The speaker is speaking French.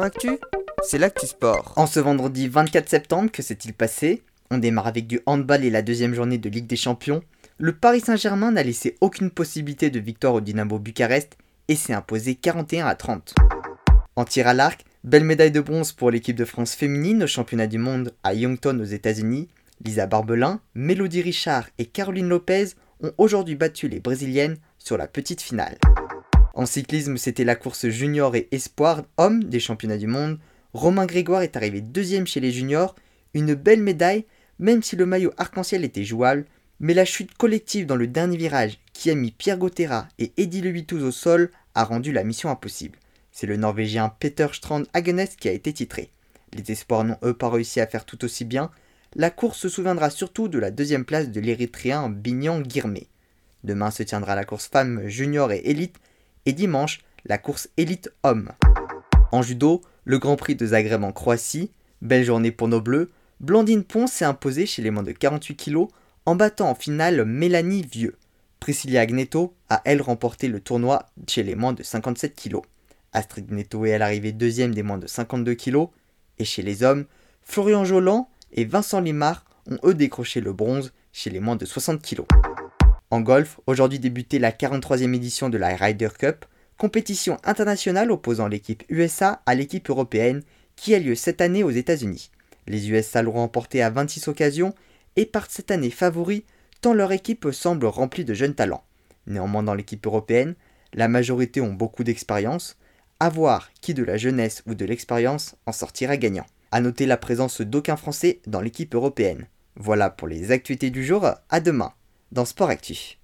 Actu, c'est l'actu sport. En ce vendredi 24 septembre, que s'est-il passé? On démarre avec du handball et la deuxième journée de Ligue des Champions. Le Paris Saint-Germain n'a laissé aucune possibilité de victoire au Dynamo Bucarest et s'est imposé 41 à 30. En tir à l'arc, belle médaille de bronze pour l'équipe de France féminine au championnat du monde à Youngton aux États-Unis. Lisa Barbelin, Mélodie Richard et Caroline Lopez ont aujourd'hui battu les Brésiliennes sur la petite finale. En cyclisme, c'était la course junior et espoir homme des championnats du monde. Romain Grégoire est arrivé deuxième chez les juniors, une belle médaille, même si le maillot arc-en-ciel était jouable, mais la chute collective dans le dernier virage qui a mis Pierre Gauthera et Eddie Le au sol a rendu la mission impossible. C'est le Norvégien Peter Strand Hagenes qui a été titré. Les espoirs n'ont eux pas réussi à faire tout aussi bien. La course se souviendra surtout de la deuxième place de l'Érythréen Bignan Girmé. Demain se tiendra la course femme junior et élite et dimanche la course élite homme. En judo, le Grand Prix de Zagreb en Croatie, belle journée pour nos bleus, Blandine Pont s'est imposée chez les moins de 48 kg en battant en finale Mélanie Vieux. Priscilla Agneto a elle remporté le tournoi chez les moins de 57 kg. Astrid Gneto est elle arrivée deuxième des moins de 52 kg. Et chez les hommes, Florian Jolan et Vincent Limard ont eux décroché le bronze chez les moins de 60 kg. En golf, aujourd'hui débutait la 43e édition de la Ryder Cup, compétition internationale opposant l'équipe USA à l'équipe européenne qui a lieu cette année aux États-Unis. Les USA l'ont remporté à 26 occasions et partent cette année favoris tant leur équipe semble remplie de jeunes talents. Néanmoins dans l'équipe européenne, la majorité ont beaucoup d'expérience, à voir qui de la jeunesse ou de l'expérience en sortira gagnant. A noter la présence d'aucun Français dans l'équipe européenne. Voilà pour les actualités du jour, à demain dans Sport Actif.